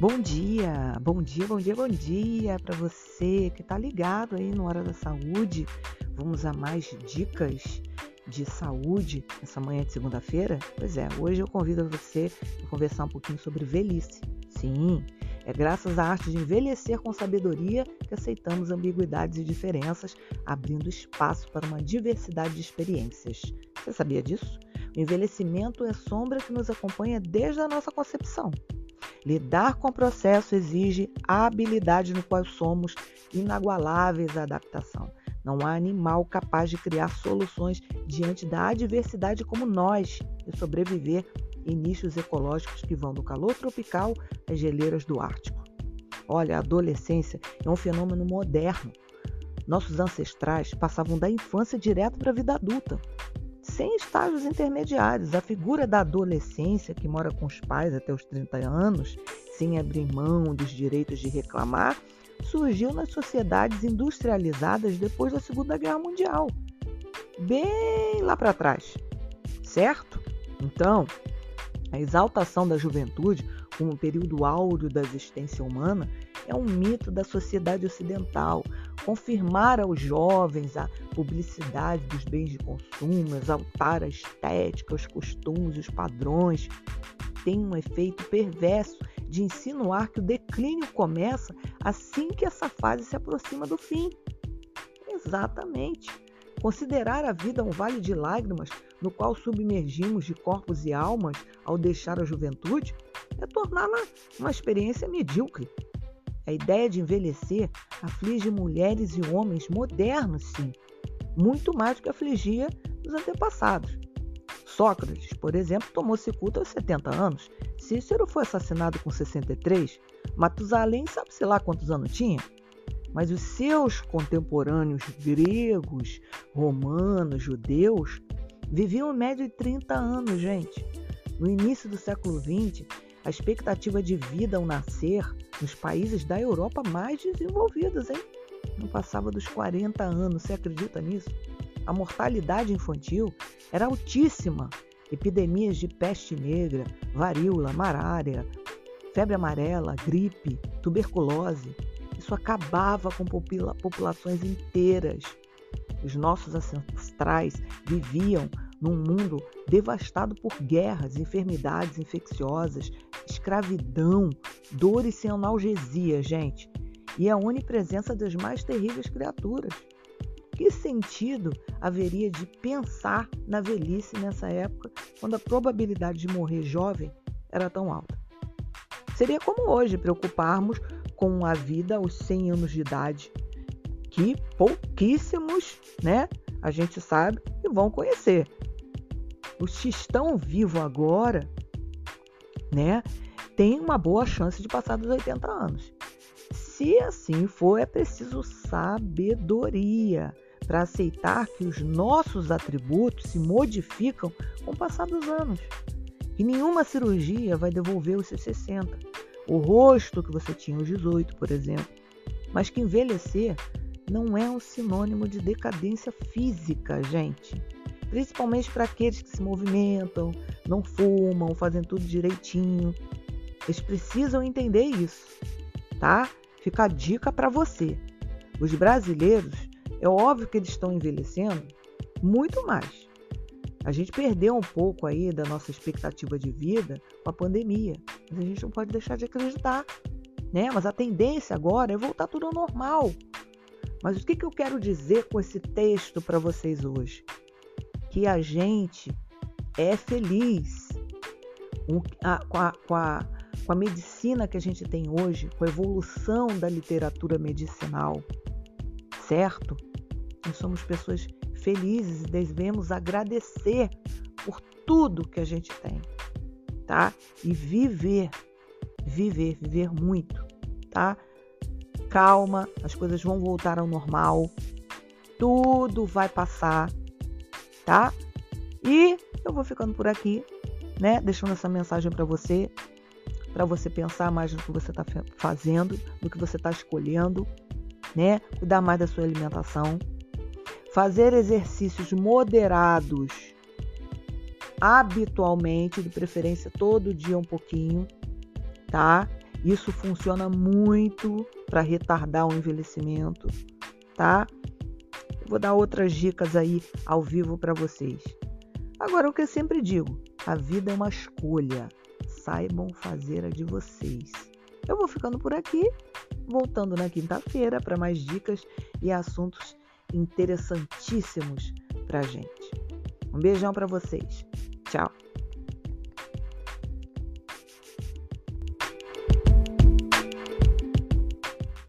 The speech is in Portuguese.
Bom dia, bom dia, bom dia, bom dia para você que está ligado aí no Hora da Saúde. Vamos a mais dicas de saúde essa manhã de segunda-feira? Pois é, hoje eu convido você a conversar um pouquinho sobre velhice. Sim, é graças à arte de envelhecer com sabedoria que aceitamos ambiguidades e diferenças, abrindo espaço para uma diversidade de experiências. Você sabia disso? O envelhecimento é sombra que nos acompanha desde a nossa concepção. Lidar com o processo exige a habilidade no qual somos inagualáveis à adaptação. Não há animal capaz de criar soluções diante da adversidade como nós e sobreviver em nichos ecológicos que vão do calor tropical às geleiras do Ártico. Olha, a adolescência é um fenômeno moderno. Nossos ancestrais passavam da infância direto para a vida adulta sem estágios intermediários. A figura da adolescência que mora com os pais até os 30 anos, sem abrir mão dos direitos de reclamar, surgiu nas sociedades industrializadas depois da Segunda Guerra Mundial. Bem lá para trás, certo? Então, a exaltação da juventude como período áureo da existência humana é um mito da sociedade ocidental, confirmar aos jovens a publicidade dos bens de consumo, exaltar a estética, os costumes, os padrões, tem um efeito perverso de insinuar que o declínio começa assim que essa fase se aproxima do fim. Exatamente. Considerar a vida um vale de lágrimas no qual submergimos de corpos e almas ao deixar a juventude é torná-la uma experiência medíocre. A ideia de envelhecer aflige mulheres e homens modernos, sim, muito mais do que afligia os antepassados. Sócrates, por exemplo, tomou cicuta aos 70 anos. Cícero foi assassinado com 63. Matusalém sabe-se lá quantos anos tinha. Mas os seus contemporâneos gregos, romanos, judeus, viviam em média de 30 anos, gente. No início do século XX, a expectativa de vida ao nascer nos países da Europa mais desenvolvidos, hein? Não passava dos 40 anos, você acredita nisso? A mortalidade infantil era altíssima. Epidemias de peste negra, varíola, malária, febre amarela, gripe, tuberculose. Isso acabava com popula populações inteiras. Os nossos ancestrais viviam num mundo devastado por guerras, enfermidades infecciosas, escravidão, dores sem analgesia, gente, e a onipresença das mais terríveis criaturas. Que sentido haveria de pensar na velhice nessa época, quando a probabilidade de morrer jovem era tão alta? Seria como hoje preocuparmos com a vida aos 100 anos de idade, que pouquíssimos, né, a gente sabe e vão conhecer. Os que estão vivos agora, né, tem uma boa chance de passar dos 80 anos. Se assim for, é preciso sabedoria para aceitar que os nossos atributos se modificam com o passar dos anos. E nenhuma cirurgia vai devolver os seus 60. O rosto que você tinha aos 18, por exemplo. Mas que envelhecer não é um sinônimo de decadência física, gente. Principalmente para aqueles que se movimentam, não fumam, fazem tudo direitinho. Eles precisam entender isso, tá? Fica a dica para você. Os brasileiros, é óbvio que eles estão envelhecendo muito mais. A gente perdeu um pouco aí da nossa expectativa de vida com a pandemia, mas a gente não pode deixar de acreditar, né? Mas a tendência agora é voltar tudo ao normal. Mas o que, que eu quero dizer com esse texto para vocês hoje? Que a gente é feliz a, com a, com a com a medicina que a gente tem hoje, com a evolução da literatura medicinal, certo? Nós somos pessoas felizes e devemos agradecer por tudo que a gente tem, tá? E viver, viver, viver muito, tá? Calma, as coisas vão voltar ao normal, tudo vai passar, tá? E eu vou ficando por aqui, né? Deixando essa mensagem para você para você pensar mais no que você está fazendo, no que você está escolhendo, né? Cuidar mais da sua alimentação. Fazer exercícios moderados habitualmente, de preferência todo dia um pouquinho, tá? Isso funciona muito para retardar o envelhecimento, tá? Vou dar outras dicas aí ao vivo para vocês. Agora, o que eu sempre digo: a vida é uma escolha. Saibam fazer a de vocês. Eu vou ficando por aqui, voltando na quinta-feira para mais dicas e assuntos interessantíssimos para gente. Um beijão para vocês. Tchau.